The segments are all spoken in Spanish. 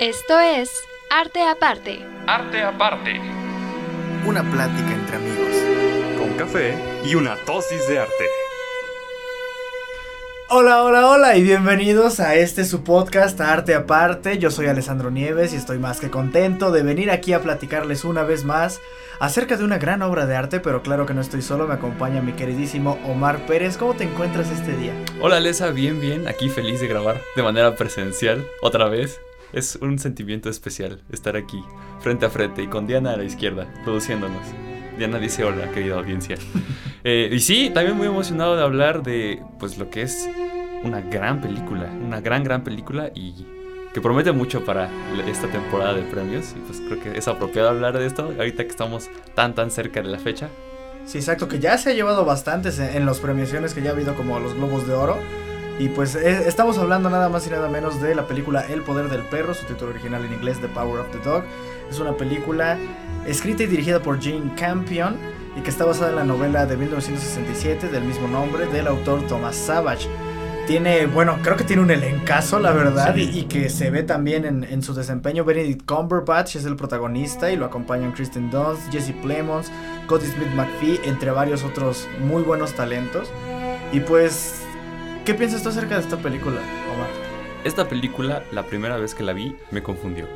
Esto es Arte Aparte. Arte Aparte. Una plática entre amigos. Con café y una dosis de arte. Hola, hola, hola y bienvenidos a este su podcast Arte Aparte. Yo soy Alessandro Nieves y estoy más que contento de venir aquí a platicarles una vez más acerca de una gran obra de arte, pero claro que no estoy solo, me acompaña mi queridísimo Omar Pérez. ¿Cómo te encuentras este día? Hola Alessa, bien, bien, aquí feliz de grabar de manera presencial otra vez. Es un sentimiento especial estar aquí, frente a frente y con Diana a la izquierda, produciéndonos. Diana dice hola, querida audiencia. Eh, y sí, también muy emocionado de hablar de pues lo que es una gran película, una gran, gran película y que promete mucho para esta temporada de premios. Y pues creo que es apropiado hablar de esto ahorita que estamos tan, tan cerca de la fecha. Sí, exacto, que ya se ha llevado bastantes en, las premiaciones que ya ha habido como los Globos de Oro. Y pues eh, estamos hablando nada más y nada menos de la película El Poder del Perro, su título original en inglés The Power of the Dog. Es una película escrita y dirigida por Jane Campion y que está basada en la novela de 1967 del mismo nombre del autor Thomas Savage. Tiene, bueno, creo que tiene un elencazo, la verdad, y, que se ve también en, su desempeño. Benedict Cumberbatch es el protagonista y lo acompañan Kristen Dunst, Jesse Plemons, Cody Smith McPhee, entre varios otros muy buenos talentos. Y pues, ¿qué piensas tú acerca de esta película, Omar? Esta película, la primera vez que la vi, me confundió.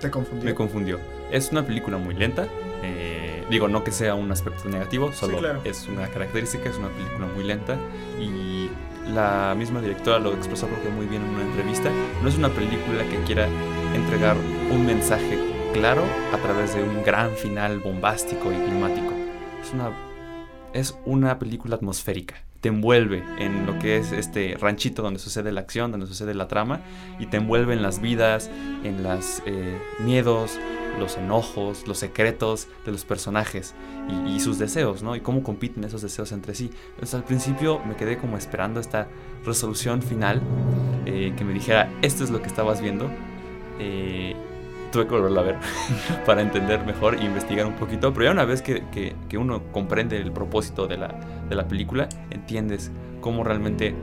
¿Te confundió? Me confundió. Es una película muy lenta. Eh, digo, no que sea un aspecto negativo, solo es una característica, es una película muy lenta. Y la misma directora lo expresó creo que muy bien en una entrevista. No es una película que quiera entregar un mensaje claro a través de un gran final bombástico y climático. Es una, es una película atmosférica te envuelve en lo que es este ranchito donde sucede la acción, donde sucede la trama, y te envuelve en las vidas, en los eh, miedos, los enojos, los secretos de los personajes y, sus deseos, ¿no? Y cómo compiten esos deseos entre sí. Entonces al principio me quedé como esperando esta resolución final eh, que me dijera, esto es lo que estabas viendo. Eh, tuve que volverla a ver para entender mejor e investigar un poquito. Pero ya una vez que, que, uno comprende el propósito de la, de la, película, entiendes cómo realmente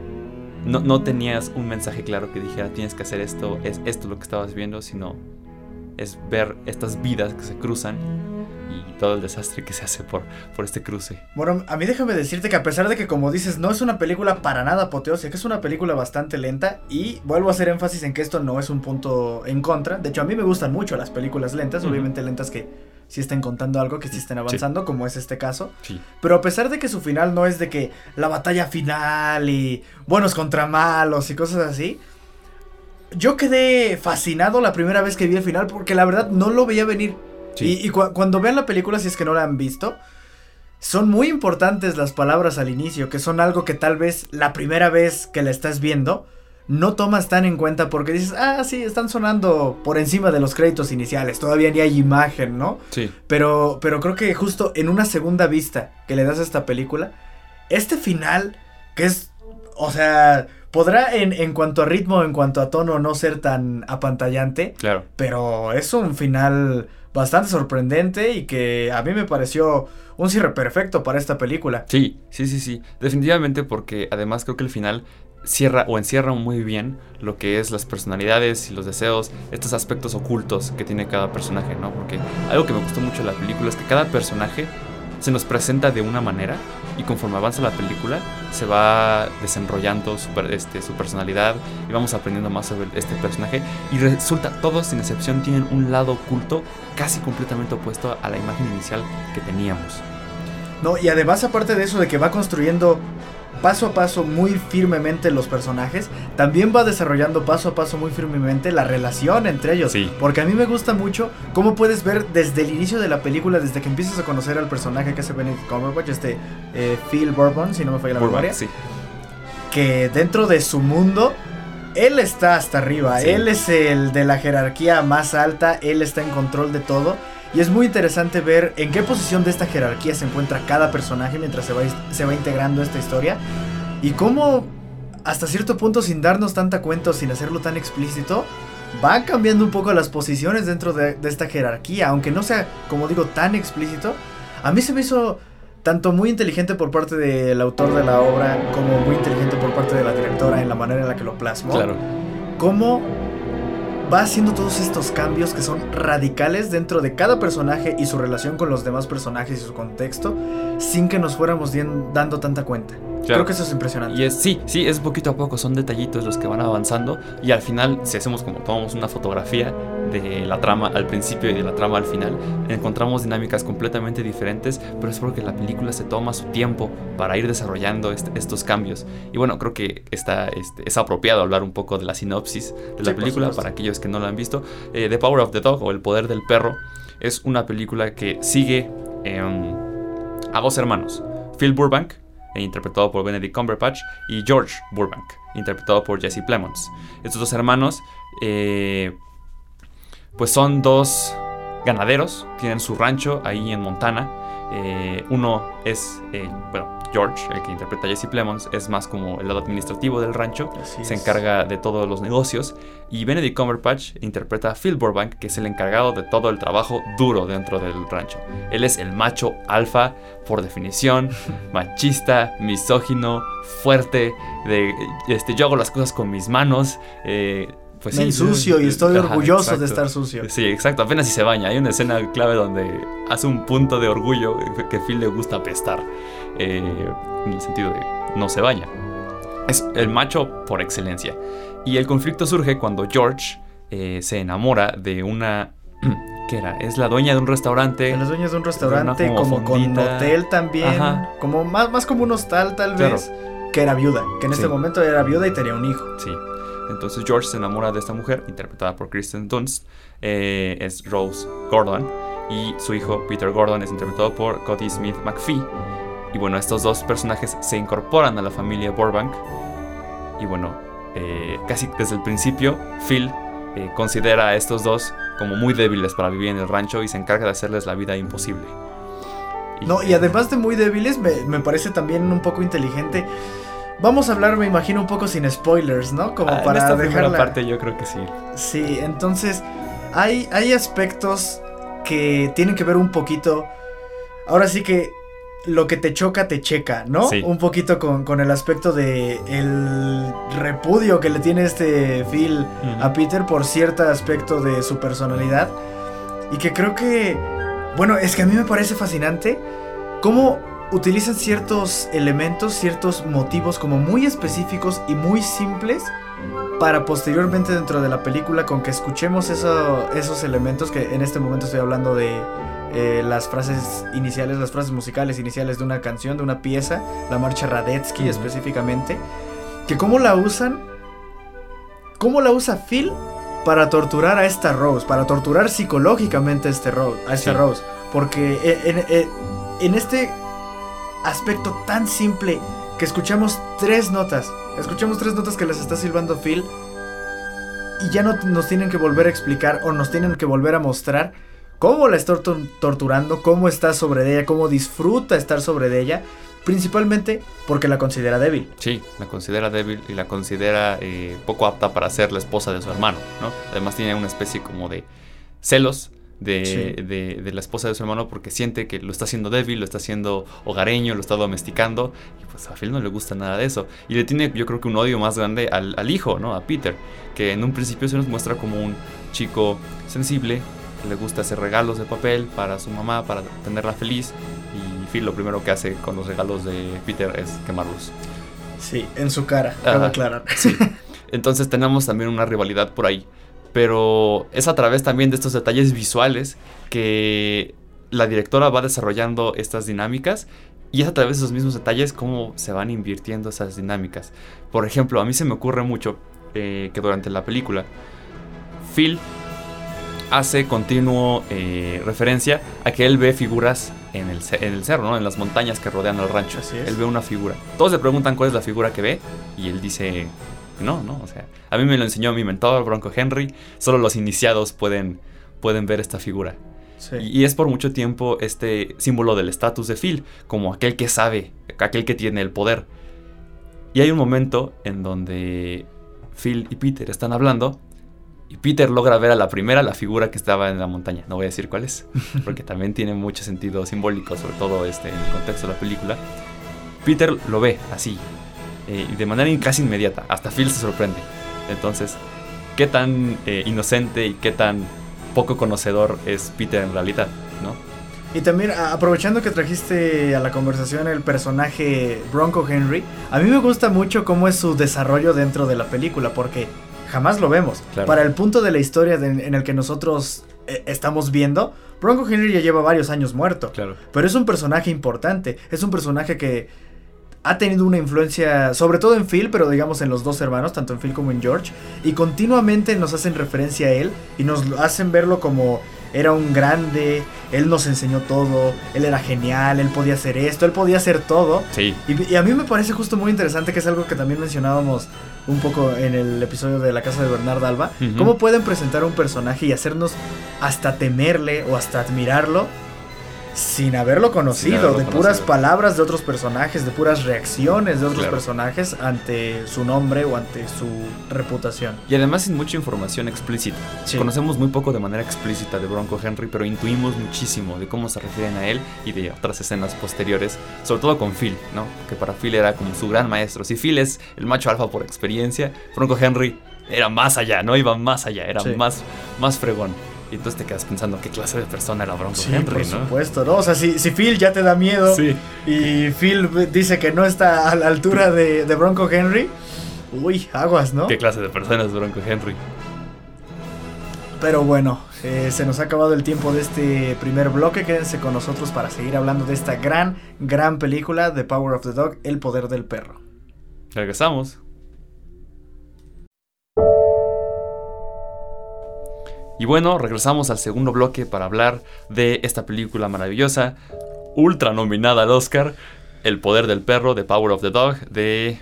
no, no tenías un mensaje claro que dijera tienes que hacer esto, es esto lo que estabas viendo, sino es ver estas vidas que se cruzan y todo el desastre que se hace por, por este cruce. Bueno, a mí déjame decirte que a pesar de que como dices no es una película para nada apoteósica, que es una película bastante lenta y vuelvo a hacer énfasis en que esto no es un punto en contra. De hecho, a mí me gustan mucho las películas lentas, obviamente lentas que sí estén contando algo, que sí estén avanzando, como es este caso. Sí. Pero a pesar de que su final no es de que la batalla final y buenos contra malos y cosas así, yo quedé fascinado la primera vez que vi el final porque la verdad no lo veía venir. Y, cuando vean la película, si es que no la han visto, son muy importantes las palabras al inicio, que son algo que tal vez la primera vez que la estás viendo no tomas tan en cuenta porque dices, ah, sí, están sonando por encima de los créditos iniciales, todavía ni hay imagen, ¿no? Sí. Pero, pero creo que justo en una segunda vista que le das a esta película, este final, que es, o sea, podrá en, en cuanto a ritmo, en cuanto a tono, no ser tan apantallante. Claro. Pero es un final bastante sorprendente y que a mí me pareció un cierre perfecto para esta película. Sí, sí, sí, sí. Definitivamente porque además creo que el final cierra o encierra muy bien lo que es las personalidades y los deseos, estos aspectos ocultos que tiene cada personaje, ¿no? Porque algo que me gustó mucho de la película es que cada personaje se nos presenta de una manera y conforme avanza la película se va desenrollando su, este, su personalidad y vamos aprendiendo más sobre este personaje y resulta todos sin excepción tienen un lado oculto casi completamente opuesto a la imagen inicial que teníamos. No, y además aparte de eso de que va construyendo paso a paso muy firmemente los personajes, también va desarrollando paso a paso muy firmemente la relación entre ellos. Sí. Porque a mí me gusta mucho cómo puedes ver desde el inicio de la película, desde que empiezas a conocer al personaje que hace Benedict Cumberbatch, este eh, Phil Bourbon, si no me falla la memoria, sí. que dentro de su mundo él está hasta arriba, él es el de la jerarquía más alta, él está en control de todo. Y es muy interesante ver en qué posición de esta jerarquía se encuentra cada personaje mientras se va, se va integrando esta historia. Y cómo, hasta cierto punto, sin darnos tanta cuenta o sin hacerlo tan explícito, van cambiando un poco las posiciones dentro de, de esta jerarquía. Aunque no sea, como digo, tan explícito. A mí se me hizo tanto muy inteligente por parte del autor de la obra como muy inteligente por parte de la directora en la manera en la que lo plasmó. Claro. Como va haciendo todos estos cambios que son radicales dentro de cada personaje y su relación con los demás personajes y su contexto sin que nos fuéramos dando tanta cuenta. Creo que eso es impresionante. Y es, sí, sí, es poquito a poco, son detallitos los que van avanzando y al final, si hacemos como tomamos una fotografía de la trama al principio y de la trama al final, encontramos dinámicas completamente diferentes, pero es porque la película se toma su tiempo para ir desarrollando estos cambios. Y bueno, creo que está, este, es apropiado hablar un poco de la sinopsis de la película para aquellos que no la han visto. Eh, the Power of the Dog o El Poder del Perro es una película que sigue em, a dos hermanos, Phil Burbank, e interpretado por Benedict Cumberbatch, y George Burbank, interpretado por Jesse Plemons. Estos dos hermanos, eh, pues son dos ganaderos, tienen su rancho ahí en Montana. Eh, uno es, eh, bueno, George, el que interpreta a Jesse Plemons, es más como el lado administrativo del rancho, se encarga de todos los negocios. Y Benedict Cumberbatch interpreta a Phil Burbank, que es el encargado de todo el trabajo duro dentro del rancho. Él es el macho alfa, por definición, machista, misógino, fuerte, de este, yo hago las cosas con mis manos. Eh, pues Me sucio y estoy orgulloso de estar sucio. Sí, exacto, apenas si se baña. Hay una escena clave donde hace un punto de orgullo que Phil le gusta apestar. Eh, en el sentido de no se baña. Es el macho por excelencia. Y el conflicto surge cuando George eh, se enamora de una... ¿Qué era? Es la dueña de un restaurante. La dueña de un restaurante, como, con hotel también. Como más, más como un hostal tal vez. Que era viuda. Que en este momento era viuda y tenía un hijo. Sí. Entonces George se enamora de esta mujer, interpretada por Kristen Dunst, eh, es Rose Gordon, y su hijo Peter Gordon es interpretado por Cody Smith McPhee. Y bueno, estos dos personajes se incorporan a la familia Burbank. Y bueno, eh, casi desde el principio, Phil eh, considera a estos dos como muy débiles para vivir en el rancho y se encarga de hacerles la vida imposible. no, y además de muy débiles, me, me parece también un poco inteligente Vamos a hablar, me imagino, un poco sin spoilers, ¿no? Como ah, para en esta parte yo creo que sí. Sí, entonces hay, hay aspectos que tienen que ver un poquito. Ahora sí que lo que te choca te checa, ¿no? Sí. Un poquito con, el aspecto de el repudio que le tiene este Phil a Peter por cierto aspecto de su personalidad. Y que creo que, bueno, es que a mí me parece fascinante cómo utilizan ciertos elementos, ciertos motivos como muy específicos y muy simples para posteriormente dentro de la película con que escuchemos esos elementos que en este momento estoy hablando de eh, las frases iniciales, las frases musicales iniciales de una canción, de una pieza, la marcha Radetzky específicamente, que cómo la usan, cómo la usa Phil para torturar a esta Rose, para torturar psicológicamente a, este Rose, a esta Rose, porque en este aspecto tan simple que escuchamos tres notas. Escuchamos tres notas que les está silbando Phil. Y ya no nos tienen que volver a explicar o nos tienen que volver a mostrar cómo la está torturando, cómo está sobre ella, cómo disfruta estar sobre ella. Principalmente porque la considera débil. Sí, la considera débil y la considera eh, poco apta para ser la esposa de su hermano, ¿no? Además tiene una especie como de celos de, de, la esposa de su hermano porque siente que lo está haciendo débil, lo está haciendo hogareño, lo está domesticando. Y pues a Phil no le gusta nada de eso. Y le tiene, yo creo que un odio más grande al, al hijo, ¿no? A Peter, que en un principio se nos muestra como un chico sensible, que le gusta hacer regalos de papel para su mamá, para tenerla feliz. Y Phil lo primero que hace con los regalos de Peter es quemarlos. Sí, en su cara, cabe aclarar. Sí. Entonces tenemos también una rivalidad por ahí pero es a través también de estos detalles visuales que la directora va desarrollando estas dinámicas y es a través de esos mismos detalles cómo se van invirtiendo esas dinámicas. Por ejemplo, a mí se me ocurre mucho eh, que durante la película Phil hace continuo eh, referencia a que él ve figuras en el, en el cerro, ¿no? en las montañas que rodean el rancho. Él ve una figura. Todos le preguntan cuál es la figura que ve y él dice no, no, o sea, a mí me lo enseñó mi mentor, Bronco Henry, solo los iniciados pueden, pueden ver esta figura. Y, es por mucho tiempo este símbolo del estatus de Phil, como aquel que sabe, aquel que tiene el poder. Y hay un momento en donde Phil y Peter están hablando y Peter logra ver a la primera la figura que estaba en la montaña. No voy a decir cuál es, porque también tiene mucho sentido simbólico, sobre todo este, en el contexto de la película. Peter lo ve así, eh, de manera casi inmediata. Hasta Phil se sorprende. Entonces, qué tan eh, inocente y qué tan poco conocedor es Peter en realidad, ¿no? Y también aprovechando que trajiste a la conversación el personaje Bronco Henry, a mí me gusta mucho cómo es su desarrollo dentro de la película, porque jamás lo vemos. Para el punto de la historia en el que nosotros eh, estamos viendo, Bronco Henry ya lleva varios años muerto. Claro. Pero es un personaje importante, es un personaje que ha tenido una influencia, sobre todo en Phil, pero digamos en los dos hermanos, tanto en Phil como en George, y continuamente nos hacen referencia a él y nos hacen verlo como era un grande, él nos enseñó todo, él era genial, él podía hacer esto, él podía hacer todo. Sí. Y, a mí me parece justo muy interesante, que es algo que también mencionábamos un poco en el episodio de la casa de Bernard Alba, cómo pueden presentar un personaje y hacernos hasta temerle o hasta admirarlo sin haberlo conocido, de puras palabras de otros personajes, de puras reacciones de otros personajes ante su nombre o ante su reputación. Y además sin mucha información explícita. Conocemos muy poco de manera explícita de Bronco Henry, pero intuimos muchísimo de cómo se refieren a él y de otras escenas posteriores, sobre todo con Phil, ¿no? Que para Phil era como su gran maestro. Si Phil es el macho alfa por experiencia, Bronco Henry era más allá, ¿no? Iba más allá, era más, más fregón. Y entonces te quedas pensando qué clase de persona era Bronco sí, Henry, por supuesto, ¿no? O sea, si, si, Phil ya te da miedo y Phil dice que no está a la altura de, Bronco Henry, uy, aguas, ¿no? ¿Qué clase de persona es Bronco Henry? Pero bueno, eh, se nos ha acabado el tiempo de este primer bloque. Quédense con nosotros para seguir hablando de esta gran, gran película The Power of the Dog, El Poder del Perro. Regresamos. Y bueno, regresamos al segundo bloque para hablar de esta película maravillosa, ultra nominada al Oscar, El poder del perro, The Power of the Dog, de...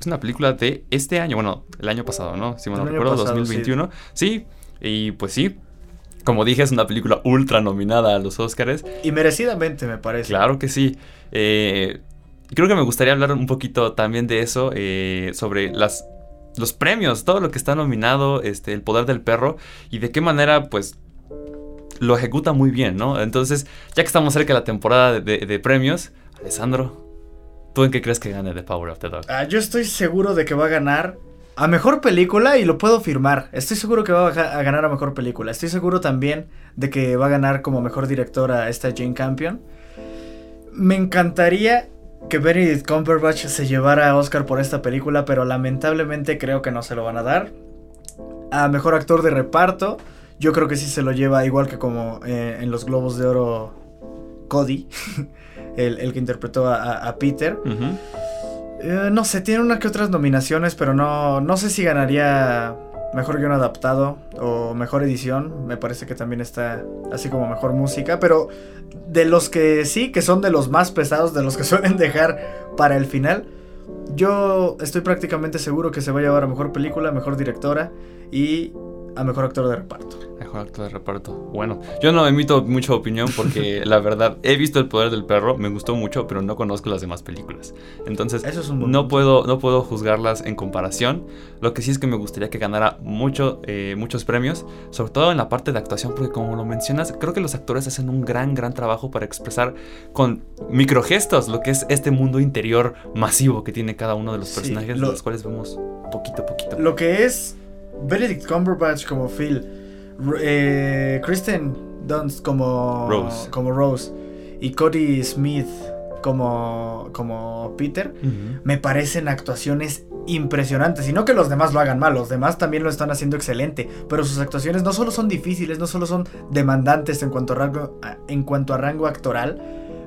Es una película de este año, bueno, el año pasado, ¿no? Si me no recuerdo, 2021. Sí. y pues sí, como dije, es una película ultra nominada a los Oscars. Y merecidamente, me parece. Claro que sí. Eh, creo que me gustaría hablar un poquito también de eso, eh, sobre las los premios, todo lo que está nominado, este, El Poder del Perro, y de qué manera, pues, lo ejecuta muy bien, ¿no? Entonces, ya que estamos cerca de la temporada de, premios, Alessandro, ¿tú en qué crees que gane The Power of the Dog? Ah, yo estoy seguro de que va a ganar a mejor película y lo puedo firmar. Estoy seguro que va a ganar a mejor película. Estoy seguro también de que va a ganar como mejor directora esta Jane Campion. Me encantaría que Benedict Cumberbatch se llevara a Oscar por esta película, pero lamentablemente creo que no se lo van a dar. A mejor actor de reparto, yo creo que sí se lo lleva, igual que como eh, en los Globos de Oro, Cody, el, que interpretó a, Peter. Eh, no sé, tiene una que otras nominaciones, pero no, no sé si ganaría mejor guion adaptado o mejor edición. Me parece que también está así como mejor música. Pero de los que sí, que son de los más pesados, de los que suelen dejar para el final, yo estoy prácticamente seguro que se va a llevar a mejor película, mejor directora y a mejor actor de reparto. Mejor actor de reparto. Bueno, yo no emito mucha opinión porque la verdad he visto El poder del perro, me gustó mucho, pero no conozco las demás películas. Entonces, no puedo no puedo juzgarlas en comparación. Lo que sí es que me gustaría que ganara mucho, eh, muchos premios, sobre todo en la parte de actuación, porque como lo mencionas, creo que los actores hacen un gran gran trabajo para expresar con microgestos lo que es este mundo interior masivo que tiene cada uno de los personajes, de los cuales vemos poquito a poquito. Lo que es Benedict Cumberbatch como Phil, eh, Kristen Dunst como Rose. como Rose y Cody Smith como, como Peter, me parecen actuaciones impresionantes. Y no que los demás lo hagan mal, los demás también lo están haciendo excelente. Pero sus actuaciones no solo son difíciles, no solo son demandantes en cuanto a rango, en cuanto a rango actoral,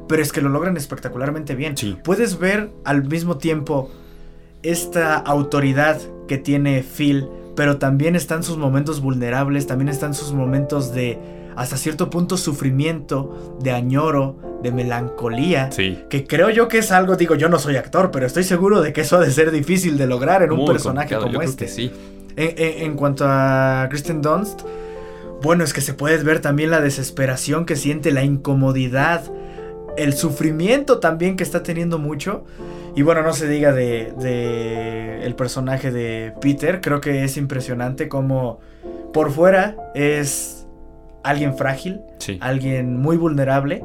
pero es que lo logran espectacularmente bien. Puedes ver al mismo tiempo esta autoridad que tiene Phil pero también están sus momentos vulnerables, también están sus momentos de hasta cierto punto sufrimiento, de añoro, de melancolía, sí. que creo yo que es algo, digo, yo no soy actor, pero estoy seguro de que eso ha de ser difícil de lograr en un personaje como este. sí. En, cuanto a Kristen Dunst, bueno, es que se puede ver también la desesperación que siente, la incomodidad, el sufrimiento también que está teniendo mucho. Y bueno, no se diga de, el personaje de Peter, creo que es impresionante como por fuera es alguien frágil, alguien muy vulnerable,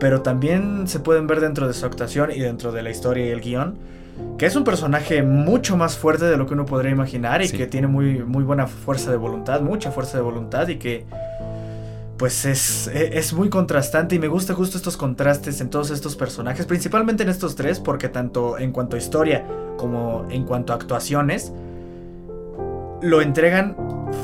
pero también se pueden ver dentro de su actuación y dentro de la historia y el guion que es un personaje mucho más fuerte de lo que uno podría imaginar y que tiene muy, muy buena fuerza de voluntad, mucha fuerza de voluntad y que pues es, e, es, muy contrastante y me gusta justo estos contrastes en todos estos personajes, principalmente en estos tres, porque tanto en cuanto a historia como en cuanto a actuaciones, lo entregan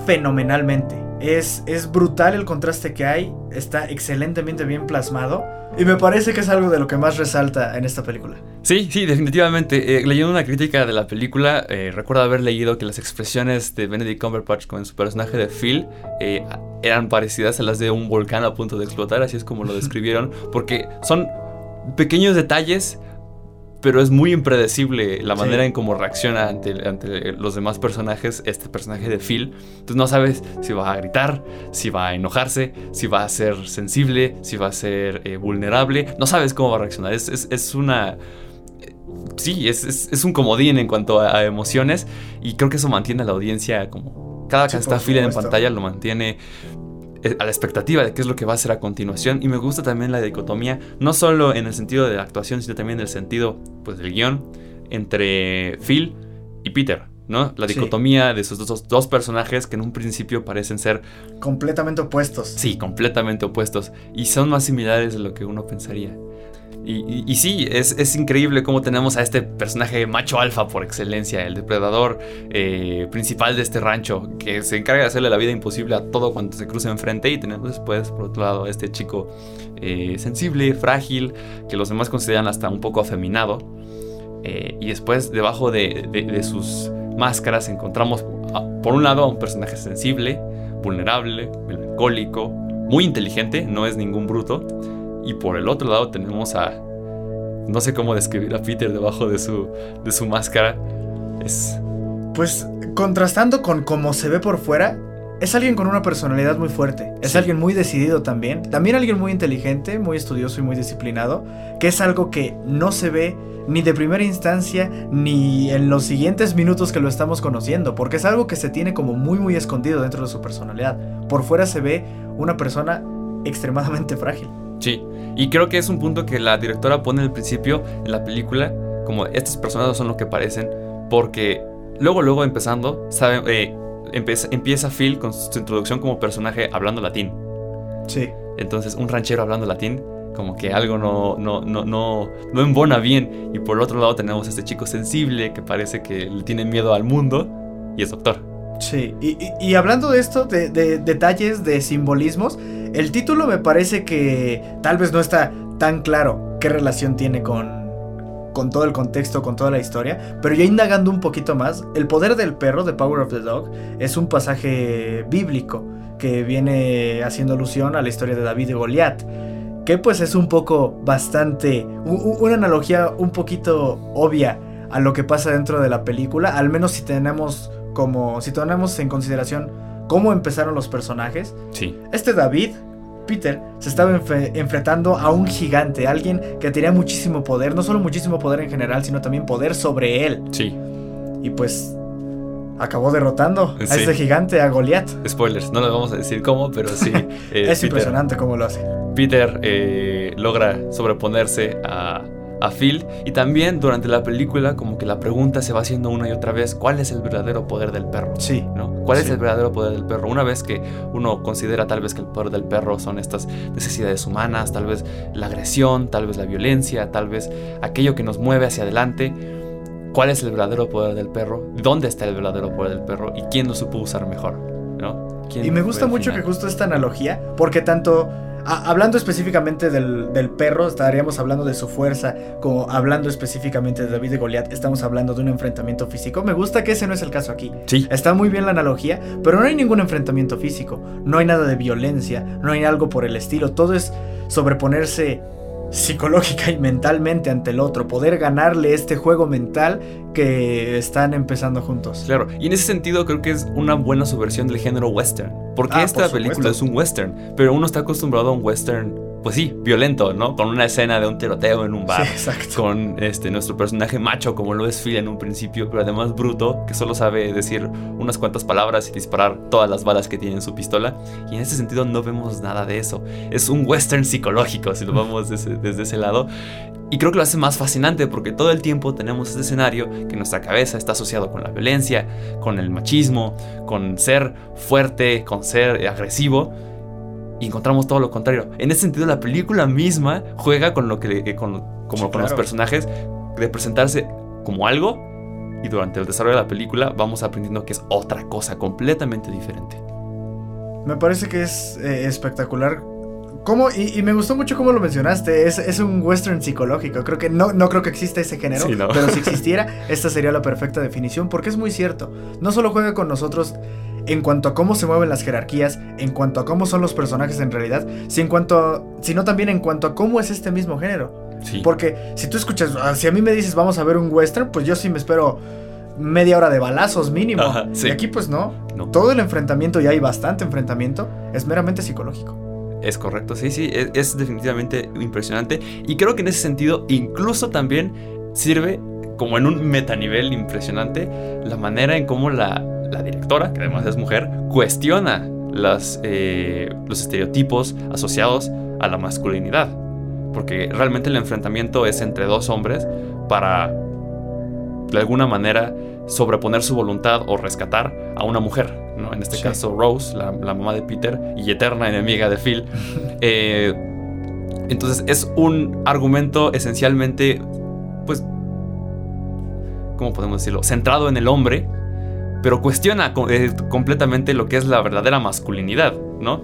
fenomenalmente. Es, es brutal el contraste que hay, está excelentemente bien plasmado y me parece que es algo de lo que más resalta en esta película. Sí, sí, definitivamente. Eh, leyendo una crítica de la película, eh, recuerdo haber leído que las expresiones de Benedict Cumberbatch con su personaje de Phil eh, eran parecidas a las de un volcán a punto de explotar, así es como lo describieron, porque son pequeños detalles pero es muy impredecible la manera en cómo reacciona ante, ante, los demás personajes, este personaje de Phil. Entonces no sabes si va a gritar, si va a enojarse, si va a ser sensible, si va a ser eh, vulnerable. No sabes cómo va a reaccionar. Es, es, es una... Sí, es, es, un comodín en cuanto a, emociones y creo que eso mantiene a la audiencia como... Cada que está Phil en pantalla lo mantiene eh, a la expectativa de qué es lo que va a hacer a continuación. Y me gusta también la dicotomía, no solo en el sentido de la actuación, sino también en el sentido pues, del guion entre Phil y Peter. ¿no? La dicotomía de esos dos, dos, personajes que en un principio parecen ser completamente opuestos. Sí, completamente opuestos. Y son más similares de lo que uno pensaría. Y, sí, es, increíble cómo tenemos a este personaje macho alfa por excelencia, el depredador eh, principal de este rancho, que se encarga de hacerle la vida imposible a todo cuando se cruza enfrente. Y tenemos después, por otro lado, a este chico eh, sensible, frágil, que los demás consideran hasta un poco afeminado. Eh, y después, debajo de, de sus máscaras, encontramos, por un lado, a un personaje sensible, vulnerable, melancólico, muy inteligente, no es ningún bruto y por el otro lado tenemos a... No sé cómo describir a Peter debajo de su, de su máscara. Es... Pues contrastando con cómo se ve por fuera, es alguien con una personalidad muy fuerte. Es alguien muy decidido también. También alguien muy inteligente, muy estudioso y muy disciplinado. Que es algo que no se ve ni de primera instancia ni en los siguientes minutos que lo estamos conociendo. Porque es algo que se tiene como muy muy escondido dentro de su personalidad. Por fuera se ve una persona extremadamente frágil. Sí, y creo que es un punto que la directora pone al principio en la película, como estas personas son lo que parecen, porque luego, luego empezando, sabe, eh, empieza, Phil con su introducción como personaje hablando latín. Sí. Entonces, un ranchero hablando latín, como que algo no, no, no, no, no embona bien. Y por otro lado tenemos a este chico sensible que parece que le tiene miedo al mundo y es doctor. Sí, y, hablando de esto, de, detalles, de simbolismos, el título me parece que tal vez no está tan claro qué relación tiene con, con todo el contexto, con toda la historia, pero ya indagando un poquito más, el poder del perro, The Power of the Dog, es un pasaje bíblico que viene haciendo alusión a la historia de David y Goliat, que pues es un poco bastante, una analogía un poquito obvia a lo que pasa dentro de la película, al menos si tenemos como si tomamos en consideración cómo empezaron los personajes. Sí. Este David, Peter, se estaba enfrentando a un gigante, alguien que tenía muchísimo poder, no solo muchísimo poder en general, sino también poder sobre él. Sí. Y pues acabó derrotando a este gigante, a Goliath. Spoilers, no le vamos a decir cómo, pero sí. Eh, es impresionante cómo lo hace. Peter eh, logra sobreponerse a a Phil y también durante la película como que la pregunta se va haciendo una y otra vez, ¿cuál es el verdadero poder del perro? Sí. ¿no? ¿Cuál es el verdadero poder del perro? Una vez que uno considera tal vez que el poder del perro son estas necesidades humanas, tal vez la agresión, tal vez la violencia, tal vez aquello que nos mueve hacia adelante, ¿cuál es el verdadero poder del perro? ¿Dónde está el verdadero poder del perro? ¿Y quién lo supo usar mejor? ¿no? Y me gusta mucho que justo esta analogía, porque tanto hablando específicamente del, perro, estaríamos hablando de su fuerza, como hablando específicamente de David y Goliat, estamos hablando de un enfrentamiento físico. Me gusta que ese no es el caso aquí. Sí. Está muy bien la analogía, pero no hay ningún enfrentamiento físico, no hay nada de violencia, no hay algo por el estilo, todo es sobreponerse psicológica y mentalmente ante el otro, poder ganarle este juego mental que están empezando juntos. Claro, y en ese sentido creo que es una buena subversión del género western, porque ah, esta película es un western, pero uno está acostumbrado a un western pues sí, violento, ¿no? Con una escena de un tiroteo en un bar. con este, nuestro personaje macho, como lo es Phil en un principio, pero además bruto, que solo sabe decir unas cuantas palabras y disparar todas las balas que tiene en su pistola. Y en ese sentido no vemos nada de eso. Es un western psicológico, si lo vamos desde, desde ese lado. Y creo que lo hace más fascinante porque todo el tiempo tenemos este escenario que en nuestra cabeza está asociado con la violencia, con el machismo, con ser fuerte, con ser agresivo y encontramos todo lo contrario. En ese sentido, la película misma juega con lo que con, como con los personajes de presentarse como algo y durante el desarrollo de la película vamos aprendiendo que es otra cosa completamente diferente. Me parece que es eh, espectacular. ¿Cómo? Y, me gustó mucho cómo lo mencionaste. Es, es, un western psicológico. Creo que no, no creo que exista ese género. Pero si existiera, esta sería la perfecta definición. Porque es muy cierto. No solo juega con nosotros en cuanto a cómo se mueven las jerarquías, en cuanto a cómo son los personajes en realidad, si en cuanto sino también en cuanto a cómo es este mismo género. Porque si tú escuchas, ah, si a mí me dices vamos a ver un western, pues yo sí me espero media hora de balazos mínimo. Y aquí pues no. Todo el enfrentamiento, y hay bastante enfrentamiento, es meramente psicológico. Es correcto, sí, sí, es, es, definitivamente impresionante. Y creo que en ese sentido incluso también sirve como en un metanivel impresionante la manera en cómo la, la directora, que además es mujer, cuestiona las, eh, los estereotipos asociados a la masculinidad. Porque realmente el enfrentamiento es entre dos hombres para, de alguna manera, sobreponer su voluntad o rescatar a una mujer. ¿no? En este caso, Rose, la, mamá de Peter y eterna enemiga de Phil. Eh, entonces es un argumento esencialmente, pues, ¿cómo podemos decirlo? Centrado en el hombre pero cuestiona eh, completamente lo que es la verdadera masculinidad, ¿no?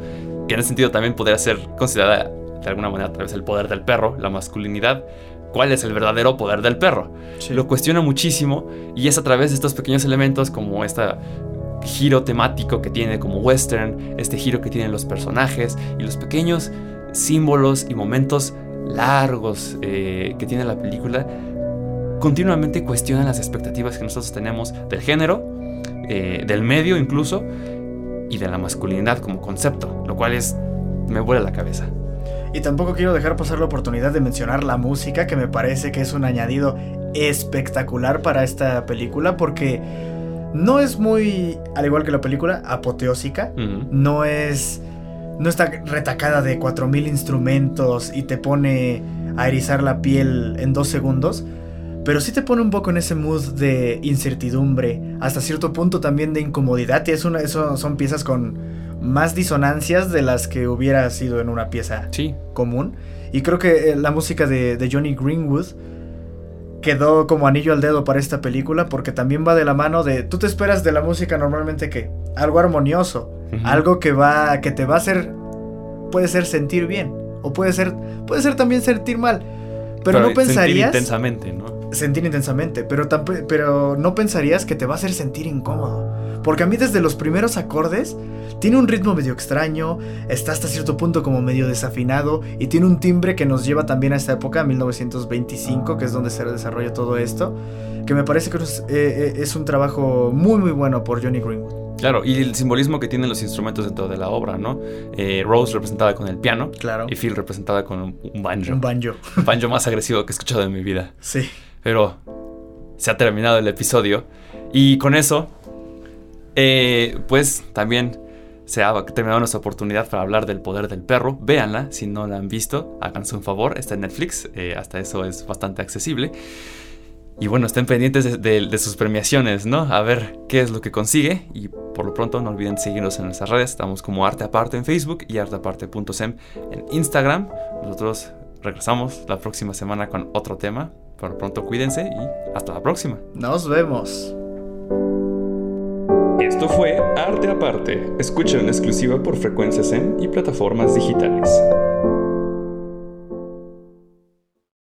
Que en ese sentido también podría ser considerada de alguna manera a través del poder del perro, la masculinidad. ¿Cuál es el verdadero poder del perro? Lo cuestiona muchísimo y es a través de estos pequeños elementos como este giro temático que tiene como western, este giro que tienen los personajes y los pequeños símbolos y momentos largos eh, que tiene la película, continuamente cuestionan las expectativas que nosotros tenemos del género eh, del medio incluso, y de la masculinidad como concepto, lo cual es, me vuela la cabeza. Y tampoco quiero dejar pasar la oportunidad de mencionar la música, que me parece que es un añadido espectacular para esta película, porque no es muy, al igual que la película, apoteósica, no es... No está retacada de 4.000 instrumentos y te pone a erizar la piel en dos segundos, pero sí te pone un poco en ese mood de incertidumbre, hasta cierto punto también de incomodidad, y es una, eso son piezas con más disonancias de las que hubiera sido en una pieza común. Y creo que eh, la música de, Johnny Greenwood quedó como anillo al dedo para esta película porque también va de la mano de tú te esperas de la música normalmente que algo armonioso, algo que va que te va a hacer puede ser sentir bien o puede ser puede ser también sentir mal. Pero, no pensarías intensamente, ¿no? Sentir intensamente, pero, pero no pensarías que te va a hacer sentir incómodo. Porque a mí desde los primeros acordes tiene un ritmo medio extraño, está hasta cierto punto como medio desafinado y tiene un timbre que nos lleva también a esta época, 1925, que es donde se desarrolla todo esto, que me parece que es, eh, eh, es un trabajo muy muy bueno por Johnny Greenwood. Claro, y el simbolismo que tienen los instrumentos dentro de la obra, ¿no? Eh, Rose representada con el piano. Claro. Y Phil representada con un banjo. Un banjo. Un banjo más agresivo que he escuchado en mi vida. Sí. Pero se ha terminado el episodio. Y con eso, eh, pues también se ha terminado nuestra oportunidad para hablar del poder del perro. Véanla, si no la han visto, háganse un favor, está en Netflix, eh, hasta eso es bastante accesible. Y bueno, estén pendientes de, sus premiaciones, ¿no? A ver qué es lo que consigue. Y por lo pronto no olviden seguirnos en nuestras redes. Estamos como Arte Aparte en Facebook y arteaparte.sem en Instagram. Nosotros regresamos la próxima semana con otro tema. Por pronto cuídense y hasta la próxima. Nos vemos. Esto fue Arte Aparte. Escucha en exclusiva por frecuencias en y plataformas digitales.